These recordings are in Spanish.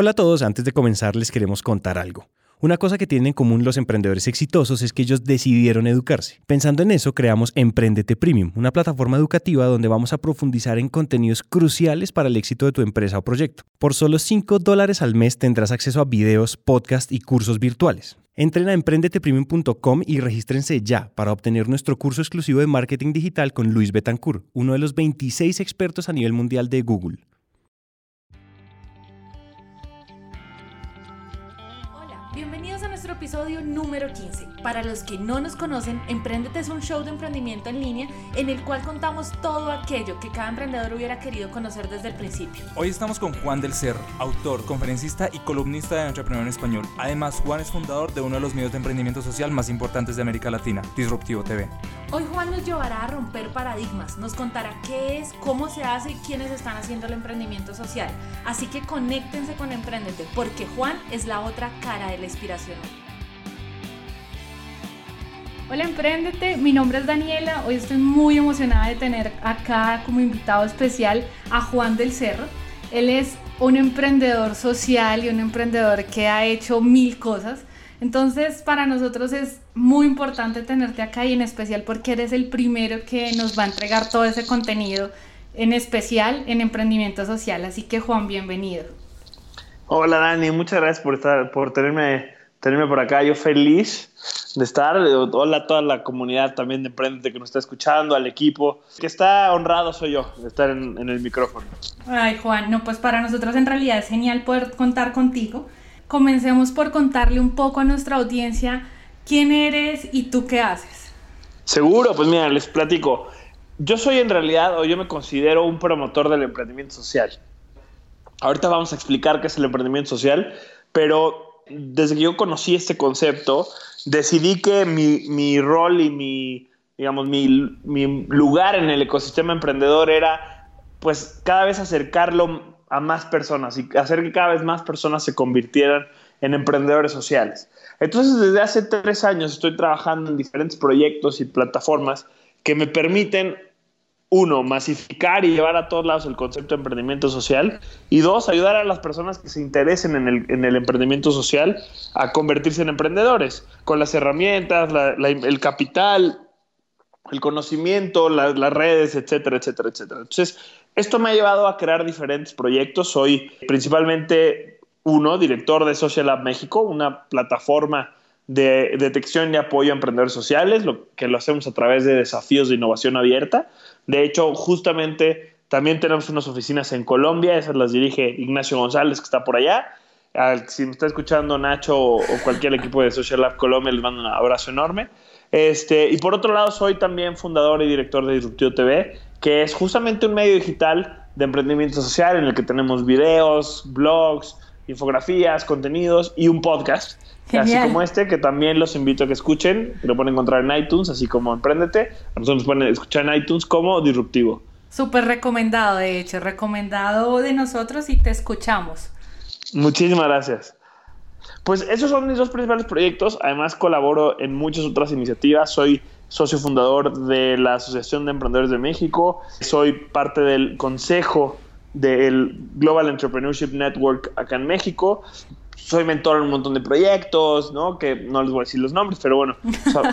Hola a todos, antes de comenzar les queremos contar algo. Una cosa que tienen en común los emprendedores exitosos es que ellos decidieron educarse. Pensando en eso, creamos Emprendete Premium, una plataforma educativa donde vamos a profundizar en contenidos cruciales para el éxito de tu empresa o proyecto. Por solo 5 dólares al mes tendrás acceso a videos, podcasts y cursos virtuales. Entren a emprendetepremium.com y regístrense ya para obtener nuestro curso exclusivo de marketing digital con Luis Betancourt, uno de los 26 expertos a nivel mundial de Google. Episodio número 15. Para los que no nos conocen, Emprendete es un show de emprendimiento en línea en el cual contamos todo aquello que cada emprendedor hubiera querido conocer desde el principio. Hoy estamos con Juan del Cer, autor, conferencista y columnista de Entrepreneur en Español. Además, Juan es fundador de uno de los medios de emprendimiento social más importantes de América Latina, Disruptivo TV. Hoy Juan nos llevará a romper paradigmas, nos contará qué es, cómo se hace y quiénes están haciendo el emprendimiento social. Así que conéctense con Emprendete, porque Juan es la otra cara de la inspiración. Hola Emprendete, mi nombre es Daniela, hoy estoy muy emocionada de tener acá como invitado especial a Juan del Cerro. Él es un emprendedor social y un emprendedor que ha hecho mil cosas. Entonces para nosotros es muy importante tenerte acá y en especial porque eres el primero que nos va a entregar todo ese contenido, en especial en emprendimiento social. Así que Juan, bienvenido. Hola Dani, muchas gracias por, estar, por tenerme, tenerme por acá. Yo feliz de estar. Hola a toda la comunidad también de Emprendete que nos está escuchando, al equipo. Que está honrado soy yo de estar en, el micrófono. Ay, Juan, no, pues para nosotros en realidad es genial poder contar contigo. Comencemos por contarle un poco a nuestra audiencia quién eres y tú qué haces. Seguro, pues mira, les platico. Yo soy en realidad, o yo me considero un promotor del emprendimiento social. Ahorita vamos a explicar qué es el emprendimiento social, pero desde que yo conocí este concepto, decidí que mi, mi rol y mi, digamos, mi, mi, lugar en el ecosistema emprendedor era, pues, cada vez acercarlo a más personas y hacer que cada vez más personas se convirtieran en emprendedores sociales. Entonces, desde hace tres años estoy trabajando en diferentes proyectos y plataformas que me permiten uno, masificar y llevar a todos lados el concepto de emprendimiento social. Y dos, ayudar a las personas que se interesen en el, en el emprendimiento social a convertirse en emprendedores, con las herramientas, el capital, el conocimiento, las redes, etcétera, etcétera, etcétera. Entonces, esto me ha llevado a crear diferentes proyectos. Soy principalmente uno, director de Social Lab México, una plataforma de detección y apoyo a emprendedores sociales, lo que lo hacemos a través de desafíos de innovación abierta. De hecho, justamente también tenemos unas oficinas en Colombia, esas las dirige Ignacio González, que está por allá. si me está escuchando Nacho o, cualquier equipo de Social Lab Colombia, les mando un abrazo enorme. Este, y por otro lado, soy también fundador y director de Disruptivo TV, que es justamente un medio digital de emprendimiento social en el que tenemos videos, blogs, infografías, contenidos y un podcast. Así como este, que también los invito a que escuchen, lo pueden encontrar en iTunes, así como Emprendete. A nosotros nos pueden escuchar en iTunes como Disruptivo. Súper recomendado, de hecho, recomendado de nosotros y te escuchamos. Muchísimas gracias. Pues esos son mis dos principales proyectos. Además, colaboro en muchas otras iniciativas. Soy socio fundador de la Asociación de Emprendedores de México. Soy parte del consejo del Global Entrepreneurship Network acá en México soy mentor en un montón de proyectos, ¿no? Que no les voy a decir los nombres, pero bueno,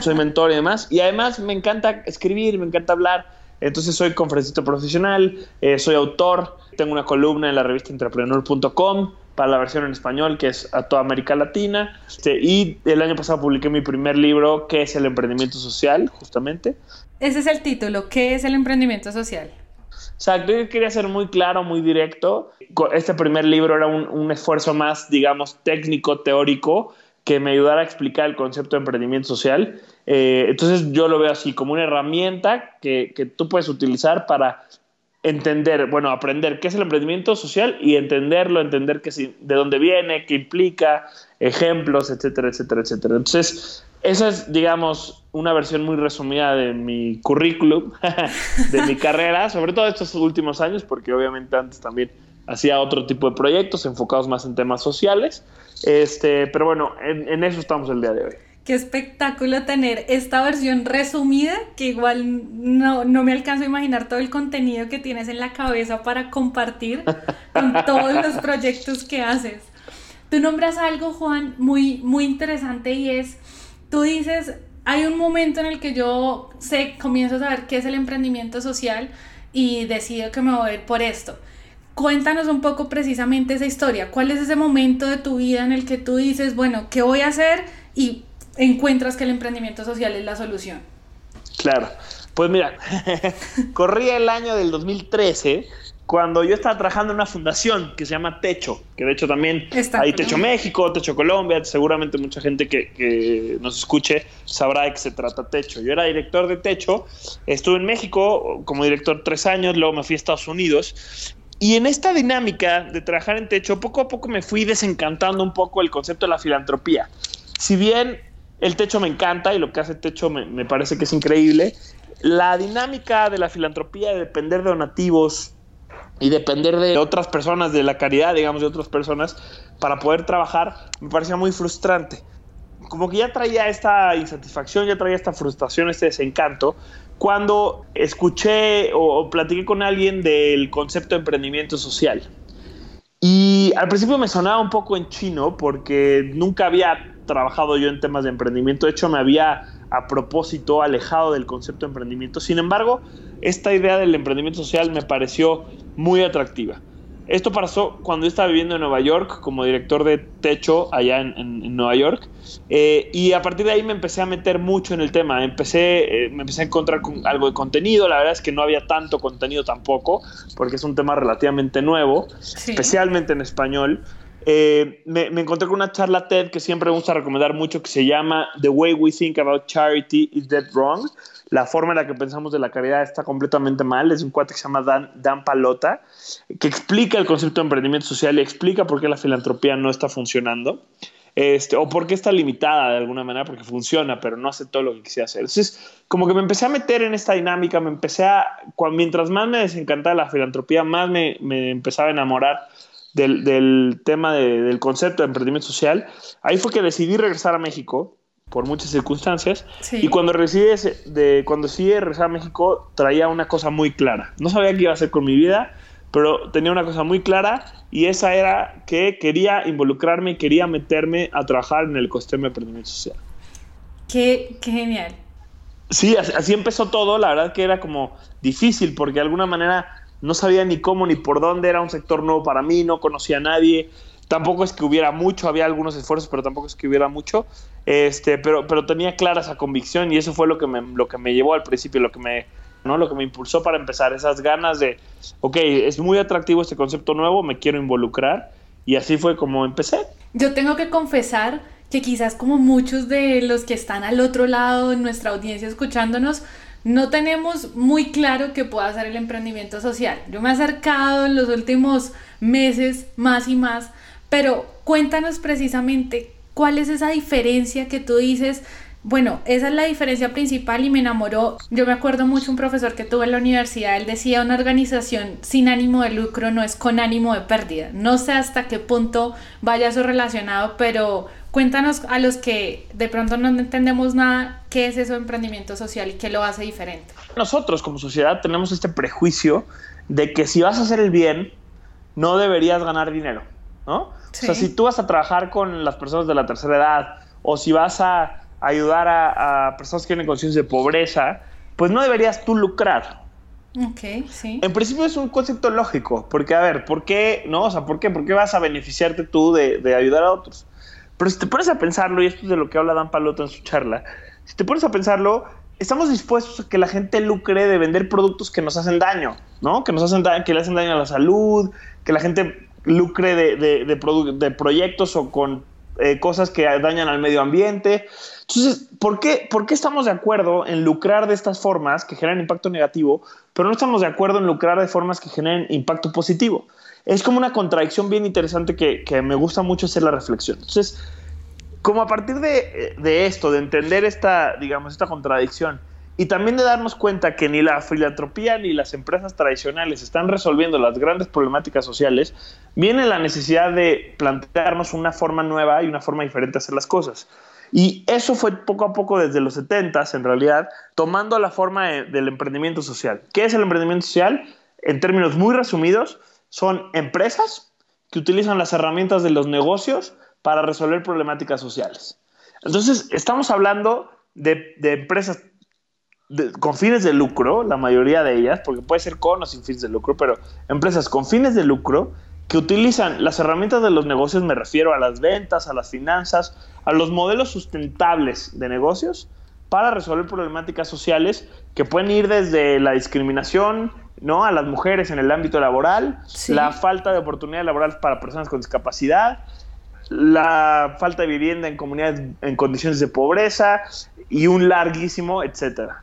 soy mentor y demás. Y además me encanta escribir, me encanta hablar. Entonces soy conferencista profesional, eh, soy autor, tengo una columna en la revista entrepreneur.com para la versión en español, que es a toda América Latina. Este, y el año pasado publiqué mi primer libro, que es el emprendimiento social, justamente. Ese es el título, ¿qué es el emprendimiento social? Exacto, yo quería ser muy claro, muy directo. Este primer libro era un, esfuerzo más, digamos, técnico, teórico, que me ayudara a explicar el concepto de emprendimiento social. Eh, entonces yo lo veo así, como una herramienta que, que tú puedes utilizar para entender, bueno, aprender qué es el emprendimiento social y entenderlo, entender qué, de dónde viene, qué implica, ejemplos, etcétera, etcétera, etcétera. Entonces, esa es, digamos, una versión muy resumida de mi currículum, de mi carrera, sobre todo estos últimos años, porque obviamente antes también hacía otro tipo de proyectos enfocados más en temas sociales. Este, pero bueno, en, eso estamos el día de hoy. Qué espectáculo tener esta versión resumida, que igual no, no, me alcanzo a imaginar todo el contenido que tienes en la cabeza para compartir con todos los proyectos que haces. tú nombras algo, Juan, muy, muy interesante y es, tú dices, hay un momento en el que yo sé, comienzo a saber qué es el emprendimiento social y decido que me voy a ir por esto. Cuéntanos un poco precisamente esa historia. ¿Cuál es ese momento de tu vida en el que tú dices, bueno, ¿qué voy a hacer? Y encuentras que el emprendimiento social es la solución. Claro. Pues mira, corría el año del 2013 cuando yo estaba trabajando en una fundación que se llama Techo, que de hecho también hay Techo México, Techo Colombia, seguramente mucha gente que, que, nos escuche sabrá de qué se trata Techo. Yo era director de Techo, estuve en México como director tres años, luego me fui a Estados Unidos y en esta dinámica de trabajar en techo, poco a poco me fui desencantando un poco el concepto de la filantropía. Si bien el techo me encanta y lo que hace techo me, parece que es increíble, la dinámica de la filantropía de depender de donativos y depender de otras personas, de la caridad, digamos, de otras personas, para poder trabajar, me parecía muy frustrante. Como que ya traía esta insatisfacción, ya traía esta frustración, este desencanto, cuando escuché o, platiqué con alguien del concepto de emprendimiento social. Y al principio me sonaba un poco en chino porque nunca había trabajado yo en temas de emprendimiento. De hecho, me había a propósito alejado del concepto de emprendimiento. Sin embargo, esta idea del emprendimiento social me pareció muy atractiva. Esto pasó cuando yo estaba viviendo en Nueva York como director de techo allá en, Nueva York. Eh, y a partir de ahí me empecé a meter mucho en el tema. Empecé, eh, me empecé a encontrar con algo de contenido. La verdad es que no había tanto contenido tampoco, porque es un tema relativamente nuevo, especialmente en español. Eh, me, me, encontré con una charla TED que siempre me gusta recomendar mucho, que se llama The Way We Think About Charity Is That Wrong la forma en la que pensamos de la caridad está completamente mal. Es un cuate que se llama Dan, Dan Palota, que explica el concepto de emprendimiento social y explica por qué la filantropía no está funcionando. Este, o por qué está limitada de alguna manera, porque funciona, pero no hace todo lo que quisiera hacer. Entonces, como que me empecé a meter en esta dinámica, me empecé a, mientras más me desencantaba la filantropía, más me, me empezaba a enamorar del, del tema del concepto de emprendimiento social. Ahí fue que decidí regresar a México por muchas circunstancias. Y cuando decidí, de, cuando decidí regresar a México, traía una cosa muy clara. No sabía qué iba a hacer con mi vida, pero tenía una cosa muy clara y esa era que quería involucrarme y quería meterme a trabajar en el ecosistema de emprendimiento social. Qué, qué genial. Sí, así, empezó todo. La verdad que era como difícil porque de alguna manera no sabía ni cómo ni por dónde. Era un sector nuevo para mí, no conocía a nadie. Tampoco es que hubiera mucho, había algunos esfuerzos, pero tampoco es que hubiera mucho. Este, pero, pero tenía clara esa convicción y eso fue lo que me, lo que me llevó al principio, lo que me, ¿no? lo que me impulsó para empezar, esas ganas de, ok, es muy atractivo este concepto nuevo, me quiero involucrar y así fue como empecé. Yo tengo que confesar que quizás como muchos de los que están al otro lado en nuestra audiencia escuchándonos, no tenemos muy claro qué pueda hacer el emprendimiento social. Yo me he acercado en los últimos meses más y más pero cuéntanos precisamente cuál es esa diferencia que tú dices, bueno, esa es la diferencia principal y me enamoró. Yo me acuerdo mucho un profesor que tuve en la universidad, él decía, una organización sin ánimo de lucro no es con ánimo de pérdida. No sé hasta qué punto vaya eso relacionado, pero cuéntanos a los que de pronto no entendemos nada, qué es eso de emprendimiento social y qué lo hace diferente. Nosotros como sociedad tenemos este prejuicio de que si vas a hacer el bien, no deberías ganar dinero. ¿no? O sea, si tú vas a trabajar con las personas de la tercera edad o si vas a ayudar a, personas que tienen conciencia de pobreza, pues no deberías tú lucrar. Ok, sí. En principio es un concepto lógico, porque a ver, ¿por qué, no? O sea, ¿por qué, ¿Por qué vas a beneficiarte tú de, de ayudar a otros? Pero si te pones a pensarlo, y esto es de lo que habla Dan Palota en su charla, si te pones a pensarlo, estamos dispuestos a que la gente lucre de vender productos que nos hacen daño, ¿no? Que nos hacen daño, que le hacen daño a la salud, que la gente lucre de, de, proyectos o con eh, cosas que dañan al medio ambiente. Entonces, ¿por qué, ¿por qué estamos de acuerdo en lucrar de estas formas que generan impacto negativo, pero no estamos de acuerdo en lucrar de formas que generen impacto positivo? Es como una contradicción bien interesante que, me gusta mucho hacer la reflexión. Entonces, como a partir de, de esto, de entender esta, digamos, esta contradicción, y también de darnos cuenta que ni la filantropía ni las empresas tradicionales están resolviendo las grandes problemáticas sociales, viene la necesidad de plantearnos una forma nueva y una forma diferente de hacer las cosas. Y eso fue poco a poco desde los 70 en realidad, tomando la forma del emprendimiento social. ¿Qué es el emprendimiento social? En términos muy resumidos, son empresas que utilizan las herramientas de los negocios para resolver problemáticas sociales. Entonces, estamos hablando de, empresas con fines de lucro, la mayoría de ellas, porque puede ser con o sin fines de lucro, pero empresas con fines de lucro que utilizan las herramientas de los negocios, me refiero a las ventas, a las finanzas, a los modelos sustentables de negocios para resolver problemáticas sociales que pueden ir desde la discriminación ¿no? a las mujeres en el ámbito laboral, la falta de oportunidades laborales para personas con discapacidad, la falta de vivienda en comunidades en condiciones de pobreza y un larguísimo, etcétera.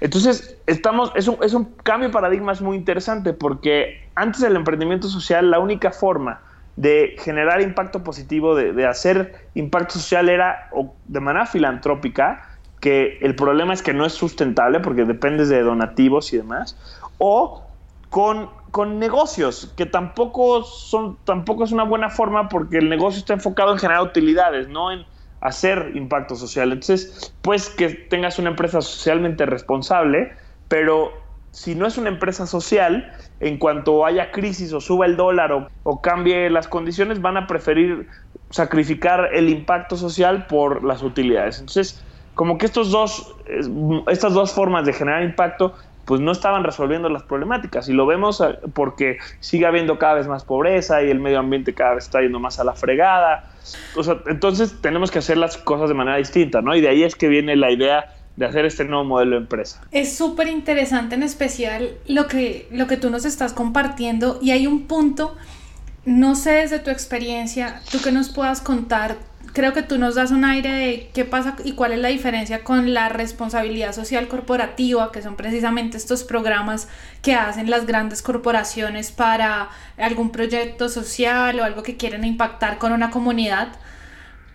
Entonces, estamos, es un, es un cambio de paradigmas muy interesante porque antes del emprendimiento social, la única forma de generar impacto positivo, de, de hacer impacto social era de manera filantrópica, que el problema es que no es sustentable porque dependes de donativos y demás, o con, con negocios, que tampoco, son, tampoco es una buena forma porque el negocio está enfocado en generar utilidades, no en hacer impacto social. Entonces, pues que tengas una empresa socialmente responsable, pero si no es una empresa social, en cuanto haya crisis o suba el dólar o, o, cambie las condiciones, van a preferir sacrificar el impacto social por las utilidades. Entonces, como que estos dos, estas dos formas de generar impacto pues no estaban resolviendo las problemáticas y lo vemos eh, porque sigue habiendo cada vez más pobreza y el medio ambiente cada vez está yendo más a la fregada. entonces tenemos que hacer las cosas de manera distinta, ¿no? Y de ahí es que viene la idea de hacer este nuevo modelo de empresa. Es súper interesante en especial lo que, lo que tú nos estás compartiendo y hay un punto, no sé desde tu experiencia, tú que nos puedas contar creo que tú nos das un aire de qué pasa y cuál es la diferencia con la responsabilidad social corporativa, que son precisamente estos programas que hacen las grandes corporaciones para algún proyecto social o algo que quieren impactar con una comunidad.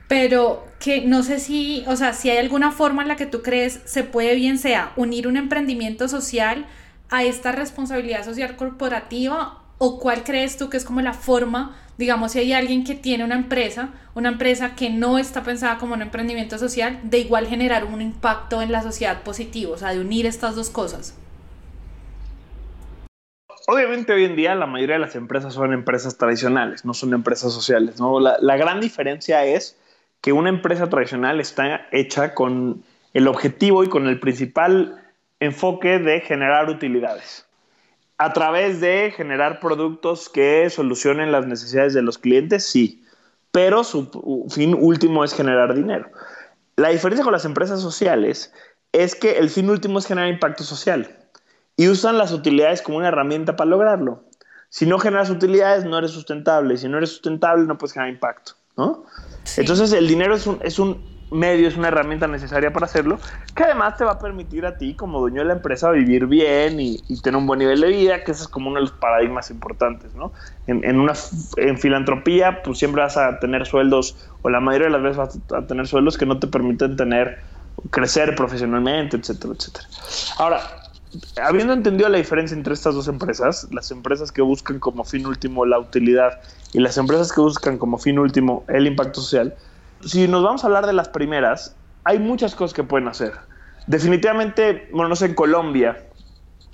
Pero que no sé si, o sea, si hay alguna forma en la que tú crees se puede bien sea unir un emprendimiento social a esta responsabilidad social corporativa o cuál crees tú que es como la forma digamos, si hay alguien que tiene una empresa, una empresa que no está pensada como un emprendimiento social, de igual generar un impacto en la sociedad positivo, o sea, de unir estas dos cosas. Obviamente hoy en día la mayoría de las empresas son empresas tradicionales, no son empresas sociales. ¿no? La, la gran diferencia es que una empresa tradicional está hecha con el objetivo y con el principal enfoque de generar utilidades a través de generar productos que solucionen las necesidades de los clientes, sí, pero su fin último es generar dinero. La diferencia con las empresas sociales es que el fin último es generar impacto social y usan las utilidades como una herramienta para lograrlo. Si no generas utilidades, no eres sustentable. Si no eres sustentable, no puedes generar impacto. ¿no? Entonces, el dinero es un, es un medio, es una herramienta necesaria para hacerlo, que además te va a permitir a ti como dueño de la empresa vivir bien y, tener un buen nivel de vida, que ese es como uno de los paradigmas importantes, ¿no? En, una en filantropía, pues siempre vas a tener sueldos, o la mayoría de las veces vas a tener sueldos que no te permiten tener, crecer profesionalmente, etcétera, etcétera. Ahora, habiendo entendido la diferencia entre estas dos empresas, las empresas que buscan como fin último la utilidad y las empresas que buscan como fin último el impacto social, si nos vamos a hablar de las primeras, hay muchas cosas que pueden hacer. Definitivamente, bueno, no sé en Colombia,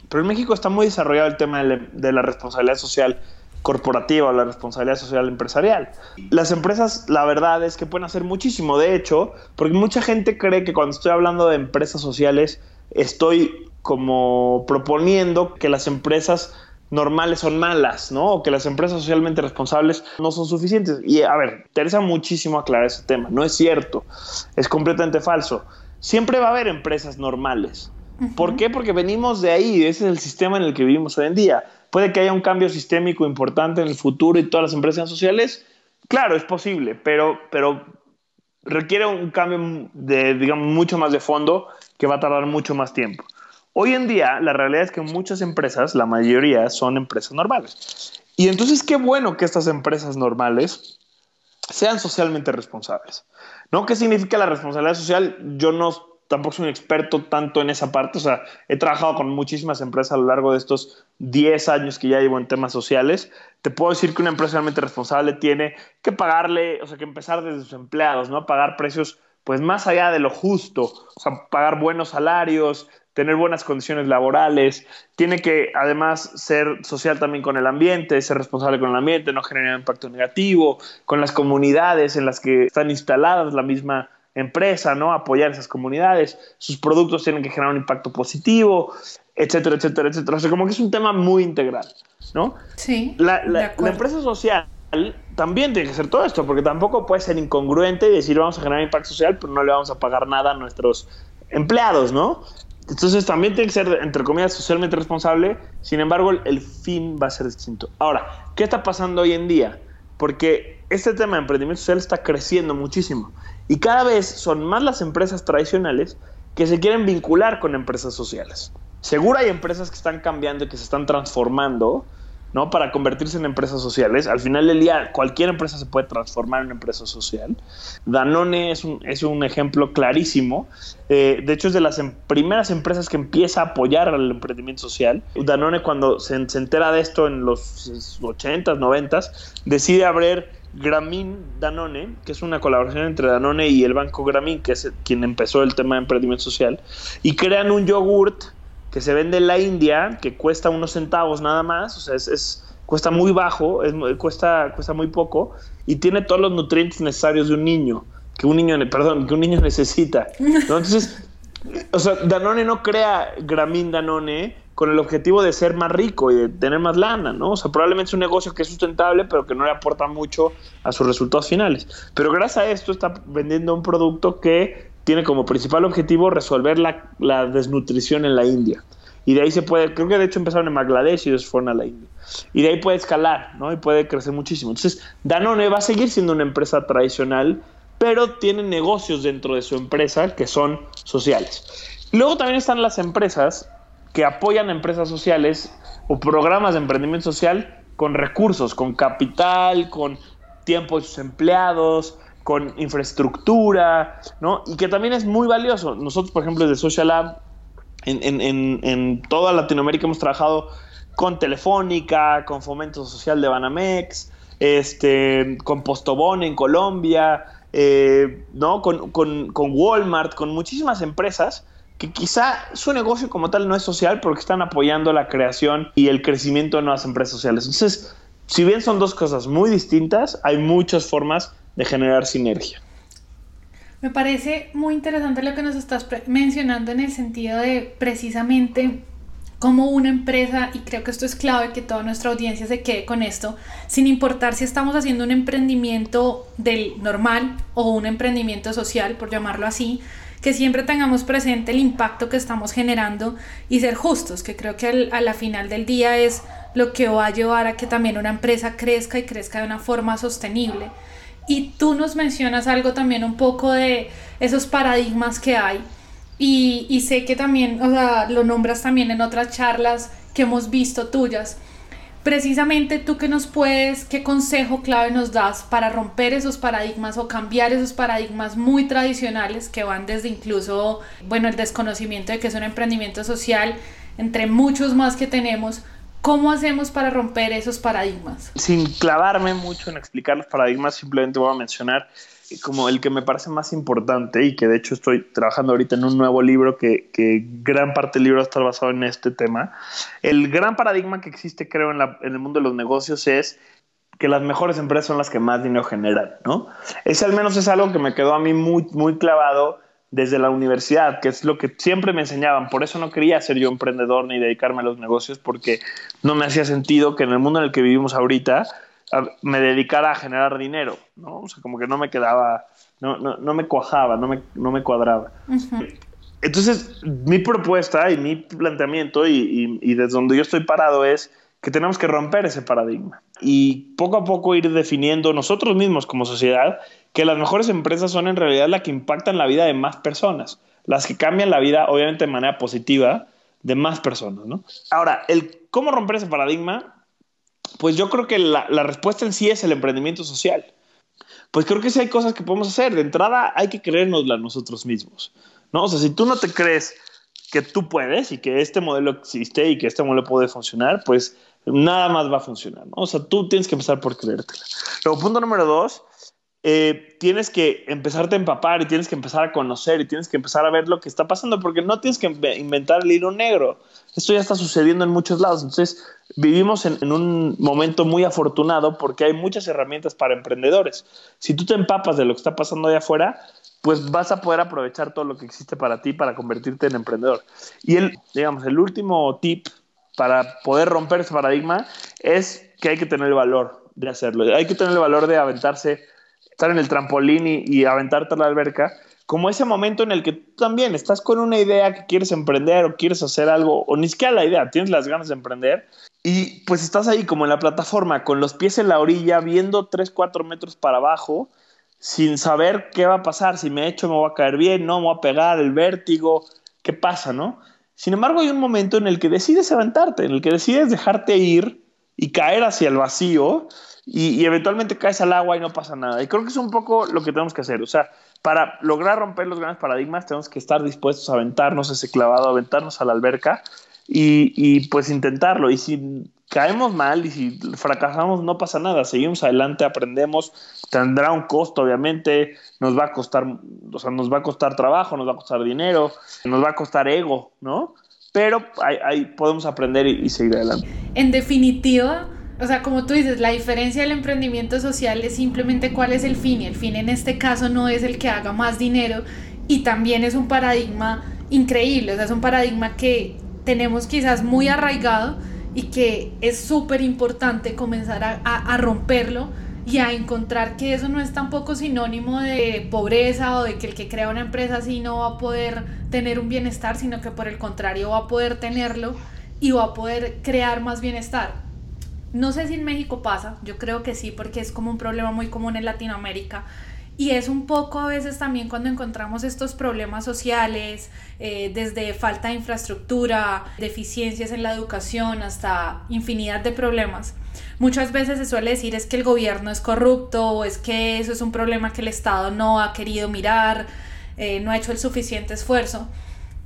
pero en México está muy desarrollado el tema de la responsabilidad social corporativa o la responsabilidad social empresarial. Las empresas, la verdad es que pueden hacer muchísimo, de hecho, porque mucha gente cree que cuando estoy hablando de empresas sociales, estoy como proponiendo que las empresas normales son malas, ¿no? O que las empresas socialmente responsables no son suficientes. Y a ver, interesa muchísimo aclarar ese tema. No es cierto, es completamente falso. Siempre va a haber empresas normales. ¿Por qué? Porque venimos de ahí, ese es el sistema en el que vivimos hoy en día. Puede que haya un cambio sistémico importante en el futuro y todas las empresas sociales. Claro, es posible, pero, pero requiere un cambio de, digamos, mucho más de fondo que va a tardar mucho más tiempo. Hoy en día, la realidad es que muchas empresas, la mayoría, son empresas normales. Y entonces, qué bueno que estas empresas normales sean socialmente responsables. ¿No? ¿Qué significa la responsabilidad social? Yo no tampoco soy un experto tanto en esa parte. O sea, he trabajado con muchísimas empresas a lo largo de estos 10 años que ya llevo en temas sociales. Te puedo decir que una empresa socialmente responsable tiene que pagarle, o sea, que empezar desde sus empleados, ¿no? Pagar precios, pues más allá de lo justo. O sea, pagar buenos salarios, tener buenas condiciones laborales, tiene que además ser social también con el ambiente, ser responsable con el ambiente, no generar impacto negativo, con las comunidades en las que están instaladas la misma empresa, ¿no? Apoyar esas comunidades, sus productos tienen que generar un impacto positivo, etcétera, etcétera, etcétera. O sea, como que es un tema muy integral, ¿no? Sí. La, la, la empresa social también tiene que ser todo esto, porque tampoco puede ser incongruente y decir vamos a generar impacto social, pero no le vamos a pagar nada a nuestros empleados, ¿no? Entonces también tiene que ser, entre comillas, socialmente responsable, sin embargo, el, fin va a ser distinto. Ahora, ¿qué está pasando hoy en día? Porque este tema de emprendimiento social está creciendo muchísimo y cada vez son más las empresas tradicionales que se quieren vincular con empresas sociales. Seguro hay empresas que están cambiando y que se están transformando, ¿no? Para convertirse en empresas sociales. Al final del día, cualquier empresa se puede transformar en empresa social. Danone es un, es un ejemplo clarísimo. Eh, de hecho, es de las em primeras empresas que empieza a apoyar al emprendimiento social. Danone, cuando se, se entera de esto en los 80s, 90s, decide abrir Grameen Danone, que es una colaboración entre Danone y el banco Grameen, que es quien empezó el tema de emprendimiento social, y crean un yogurt que se vende en la India, que cuesta unos centavos nada más, o sea, es, es cuesta muy bajo, es, cuesta, cuesta muy poco, y tiene todos los nutrientes necesarios de un niño, que un niño, perdón, que un niño necesita. Entonces, o sea, Danone no crea Grameen Danone con el objetivo de ser más rico y de tener más lana, ¿no? O sea, probablemente es un negocio que es sustentable, pero que no le aporta mucho a sus resultados finales. Pero gracias a esto está vendiendo un producto que tiene como principal objetivo resolver la, la, desnutrición en la India. Y de ahí se puede, creo que de hecho empezaron en Bangladesh y después fueron a la India. Y de ahí puede escalar, ¿no? Y puede crecer muchísimo. Entonces, Danone va a seguir siendo una empresa tradicional, pero tiene negocios dentro de su empresa que son sociales. Luego también están las empresas que apoyan empresas sociales o programas de emprendimiento social con recursos, con capital, con tiempo de sus empleados, con infraestructura, ¿no? Y que también es muy valioso. Nosotros, por ejemplo, desde Social Lab, en toda Latinoamérica hemos trabajado con Telefónica, con Fomento Social de Banamex, este, con Postobón en Colombia, eh, ¿no? Con, con, con, Walmart, con muchísimas empresas que quizá su negocio como tal no es social porque están apoyando la creación y el crecimiento de nuevas empresas sociales. Entonces, si bien son dos cosas muy distintas, hay muchas formas de generar sinergia. Me parece muy interesante lo que nos estás mencionando en el sentido de precisamente cómo una empresa, y creo que esto es clave que toda nuestra audiencia se quede con esto, sin importar si estamos haciendo un emprendimiento del normal o un emprendimiento social, por llamarlo así, que siempre tengamos presente el impacto que estamos generando y ser justos, que creo que al, a la final del día es lo que va a llevar a que también una empresa crezca y crezca de una forma sostenible. Y tú nos mencionas algo también un poco de esos paradigmas que hay. Y, sé que también, o sea, lo nombras también en otras charlas que hemos visto tuyas. Precisamente tú que nos puedes, qué consejo clave nos das para romper esos paradigmas o cambiar esos paradigmas muy tradicionales que van desde incluso, bueno, el desconocimiento de que es un emprendimiento social, entre muchos más que tenemos, ¿Cómo hacemos para romper esos paradigmas? Sin clavarme mucho en explicar los paradigmas, simplemente voy a mencionar como el que me parece más importante y que de hecho estoy trabajando ahorita en un nuevo libro que, que gran parte del libro está basado en este tema. El gran paradigma que existe, creo, en, la, en el mundo de los negocios es que las mejores empresas son las que más dinero generan, ¿no? Ese al menos es algo que me quedó a mí muy, muy clavado desde la universidad, que es lo que siempre me enseñaban. Por eso no quería ser yo emprendedor ni dedicarme a los negocios, porque no me hacía sentido que en el mundo en el que vivimos ahorita me dedicara a generar dinero, ¿no? O sea, como que no me quedaba, no, no, no me cuajaba, no me, no me cuadraba. Uh -huh. Entonces, mi propuesta y mi planteamiento y, y, y desde donde yo estoy parado es que tenemos que romper ese paradigma y poco a poco ir definiendo nosotros mismos como sociedad que las mejores empresas son en realidad las que impactan la vida de más personas, las que cambian la vida, obviamente de manera positiva, de más personas. ¿no? Ahora, el cómo romper ese paradigma, pues yo creo que la, la respuesta en sí es el emprendimiento social. Pues creo que sí hay cosas que podemos hacer. De entrada, hay que creérnosla nosotros mismos. ¿no? O sea, si tú no te crees que tú puedes y que este modelo existe y que este modelo puede funcionar, pues nada más va a funcionar. ¿no? O sea, tú tienes que empezar por creértela. Luego, punto número dos, eh, tienes que empezarte a empapar y tienes que empezar a conocer y tienes que empezar a ver lo que está pasando porque no tienes que inventar el hilo negro. Esto ya está sucediendo en muchos lados. Entonces, vivimos en, un momento muy afortunado porque hay muchas herramientas para emprendedores. Si tú te empapas de lo que está pasando allá afuera, pues vas a poder aprovechar todo lo que existe para ti para convertirte en emprendedor. Y el, digamos, el último tip para poder romper ese paradigma es que hay que tener el valor de hacerlo. Hay que tener el valor de aventarse estar en el trampolín y, aventarte a la alberca, como ese momento en el que tú también estás con una idea que quieres emprender o quieres hacer algo, o ni siquiera la idea, tienes las ganas de emprender, y pues estás ahí como en la plataforma, con los pies en la orilla, viendo 3, 4 metros para abajo, sin saber qué va a pasar, si me echo me voy a caer bien, no, me voy a pegar, el vértigo, qué pasa, ¿no? Sin embargo, hay un momento en el que decides aventarte, en el que decides dejarte ir y caer hacia el vacío y, eventualmente caes al agua y no pasa nada. Y creo que es un poco lo que tenemos que hacer. O sea, para lograr romper los grandes paradigmas tenemos que estar dispuestos a aventarnos ese clavado, a aventarnos a la alberca y, y pues intentarlo. Y si caemos mal y si fracasamos no pasa nada, seguimos adelante, aprendemos, tendrá un costo obviamente, nos va a costar, o sea, nos va a costar trabajo, nos va a costar dinero, nos va a costar ego, ¿no? Pero ahí, podemos aprender y seguir adelante. En definitiva, o sea, como tú dices, la diferencia del emprendimiento social es simplemente cuál es el fin. Y el fin en este caso no es el que haga más dinero y también es un paradigma increíble. O sea, es un paradigma que tenemos quizás muy arraigado y que es súper importante comenzar a, a, romperlo y a encontrar que eso no es tampoco sinónimo de pobreza o de que el que crea una empresa así no va a poder tener un bienestar, sino que por el contrario va a poder tenerlo y va a poder crear más bienestar. No sé si en México pasa, yo creo que sí, porque es como un problema muy común en Latinoamérica. Y es un poco a veces también cuando encontramos estos problemas sociales, eh, desde falta de infraestructura, deficiencias en la educación, hasta infinidad de problemas. Muchas veces se suele decir es que el gobierno es corrupto o es que eso es un problema que el Estado no ha querido mirar, eh, no ha hecho el suficiente esfuerzo.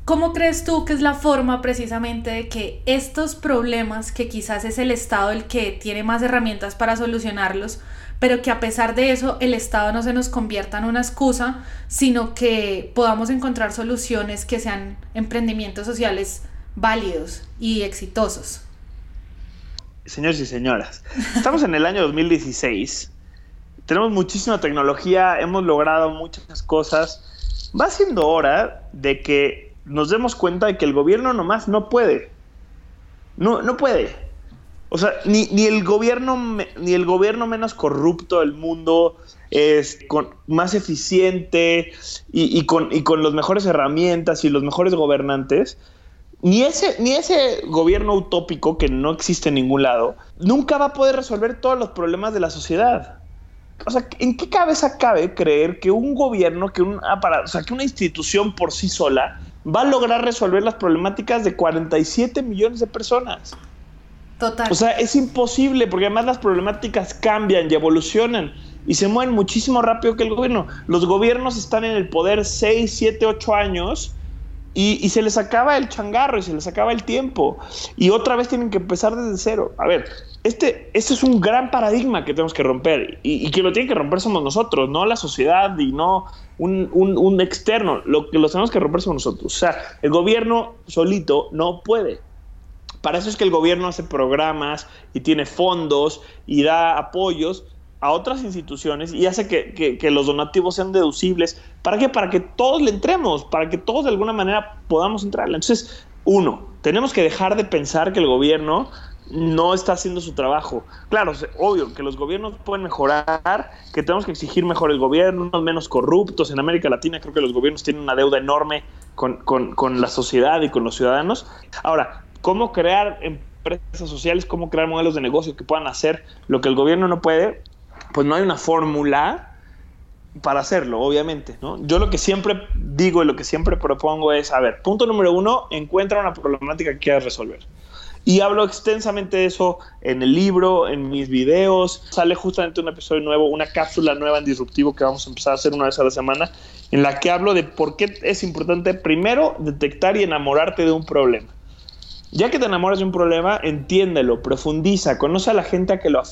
¿Cómo crees tú que es la forma precisamente de que estos problemas, que quizás es el Estado el que tiene más herramientas para solucionarlos, pero que a pesar de eso el Estado no se nos convierta en una excusa, sino que podamos encontrar soluciones que sean emprendimientos sociales válidos y exitosos? Señores y señoras, estamos en el año 2016, tenemos muchísima tecnología, hemos logrado muchas cosas, va siendo hora de que nos demos cuenta de que el gobierno nomás no puede. No, no puede. O sea, ni, el gobierno, ni el gobierno menos corrupto del mundo es con, más eficiente y, con, y con las mejores herramientas y los mejores gobernantes, ni ese, ni ese gobierno utópico que no existe en ningún lado, nunca va a poder resolver todos los problemas de la sociedad. O sea, ¿en qué cabeza cabe creer que un gobierno, que un aparato, o sea, que una institución por sí sola va a lograr resolver las problemáticas de 47 millones de personas. Total. O sea, es imposible porque además las problemáticas cambian y evolucionan y se mueven muchísimo rápido que el gobierno. Los gobiernos están en el poder 6, 7, 8 años y, se les acaba el changarro y se les acaba el tiempo. Y otra vez tienen que empezar desde cero. A ver, este, este es un gran paradigma que tenemos que romper. Y, que lo tiene que romper somos nosotros, no la sociedad y no un, un, externo. Lo que lo tenemos que romper somos nosotros. O sea, el gobierno solito no puede. Para eso es que el gobierno hace programas y tiene fondos y da apoyos a otras instituciones y hace que, los donativos sean deducibles. ¿Para qué? Para que todos le entremos, para que todos de alguna manera podamos entrarle. Entonces, uno, tenemos que dejar de pensar que el gobierno no está haciendo su trabajo. Claro, obvio que los gobiernos pueden mejorar, que tenemos que exigir mejor el gobierno, menos corruptos. En América Latina creo que los gobiernos tienen una deuda enorme con, con la sociedad y con los ciudadanos. Ahora, ¿cómo crear empresas sociales, cómo crear modelos de negocio que puedan hacer lo que el gobierno no puede? Pues no hay una fórmula para hacerlo, obviamente, ¿no? Yo lo que siempre digo y lo que siempre propongo es, a ver, punto número uno, encuentra una problemática que quieras resolver. Y hablo extensamente de eso en el libro, en mis videos. Sale justamente un episodio nuevo, una cápsula nueva en Disruptivo que vamos a empezar a hacer una vez a la semana, en la que hablo de por qué es importante primero detectar y enamorarte de un problema. Ya que te enamoras de un problema, entiéndelo, profundiza, conoce a la gente a que, lo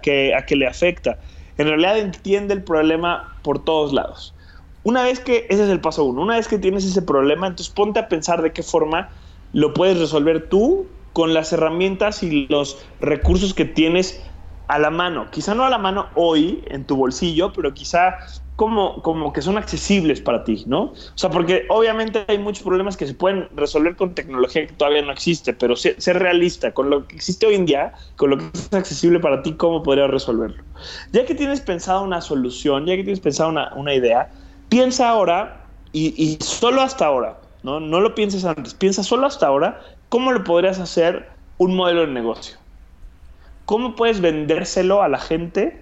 que le afecta. en realidad entiende el problema por todos lados. Una vez que, ese es el paso uno, una vez que tienes ese problema, entonces ponte a pensar de qué forma lo puedes resolver tú con las herramientas y los recursos que tienes a la mano. Quizá no a la mano hoy en tu bolsillo, pero quizá como, como que son accesibles para ti, ¿no? O sea, porque obviamente hay muchos problemas que se pueden resolver con tecnología que todavía no existe, pero ser, realista, con lo que existe hoy en día, con lo que es accesible para ti, ¿cómo podrías resolverlo? Ya que tienes pensado una solución, ya que tienes pensado una, una idea, piensa ahora y, y solo hasta ahora, ¿no? No lo pienses antes, piensa solo hasta ahora cómo lo podrías hacer un modelo de negocio. ¿Cómo puedes vendérselo a la gente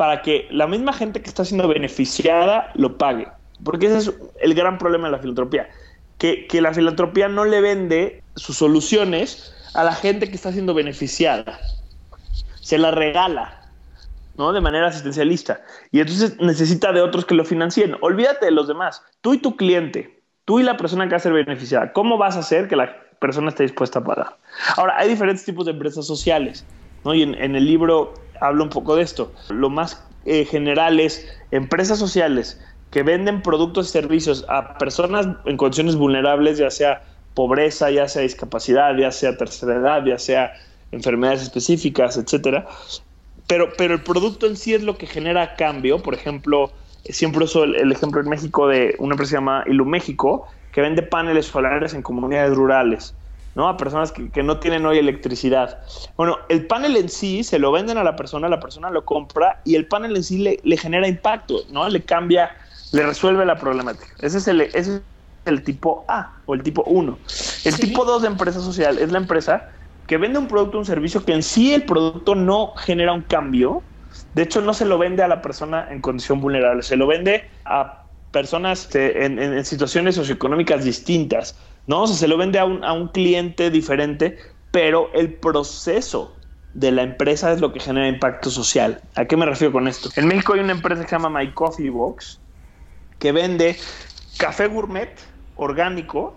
para que la misma gente que está siendo beneficiada lo pague? Porque ese es el gran problema de la filantropía, que, que la filantropía no le vende sus soluciones a la gente que está siendo beneficiada. Se la regala, ¿no? De manera asistencialista. Y entonces necesita de otros que lo financien. Olvídate de los demás. Tú y tu cliente, tú y la persona que va a ser beneficiada, ¿cómo vas a hacer que la persona esté dispuesta a pagar? Ahora, hay diferentes tipos de empresas sociales. Y en, el libro hablo un poco de esto. Lo más eh, general es empresas sociales que venden productos y servicios a personas en condiciones vulnerables, ya sea pobreza, ya sea discapacidad, ya sea tercera edad, ya sea enfermedades específicas, etcétera. Pero, pero el producto en sí es lo que genera cambio. Por ejemplo, siempre uso el, ejemplo en México de una empresa llamada Iluméxico, que vende paneles solares en comunidades rurales. ¿No? A personas que, no tienen hoy electricidad. Bueno, el panel en sí se lo venden a la persona, la persona lo compra y el panel en sí le, genera impacto, ¿no? Le cambia, le resuelve la problemática. Ese es el, ese es el tipo A o el tipo 1. El tipo 2 de empresa social es la empresa que vende un producto o un servicio que en sí el producto no genera un cambio. De hecho, no se lo vende a la persona en condición vulnerable, se lo vende a personas este, en situaciones socioeconómicas distintas ¿no? Se lo vende a un, a un cliente diferente, pero el proceso de la empresa es lo que genera impacto social. ¿A qué me refiero con esto? En México hay una empresa que se llama My Coffee Box que vende café gourmet orgánico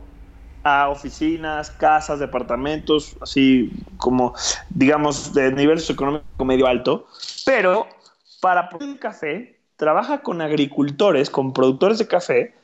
a oficinas, casas, departamentos, así como, digamos, de nivel socioeconómico medio alto, pero para producir café trabaja con agricultores, con productores de café,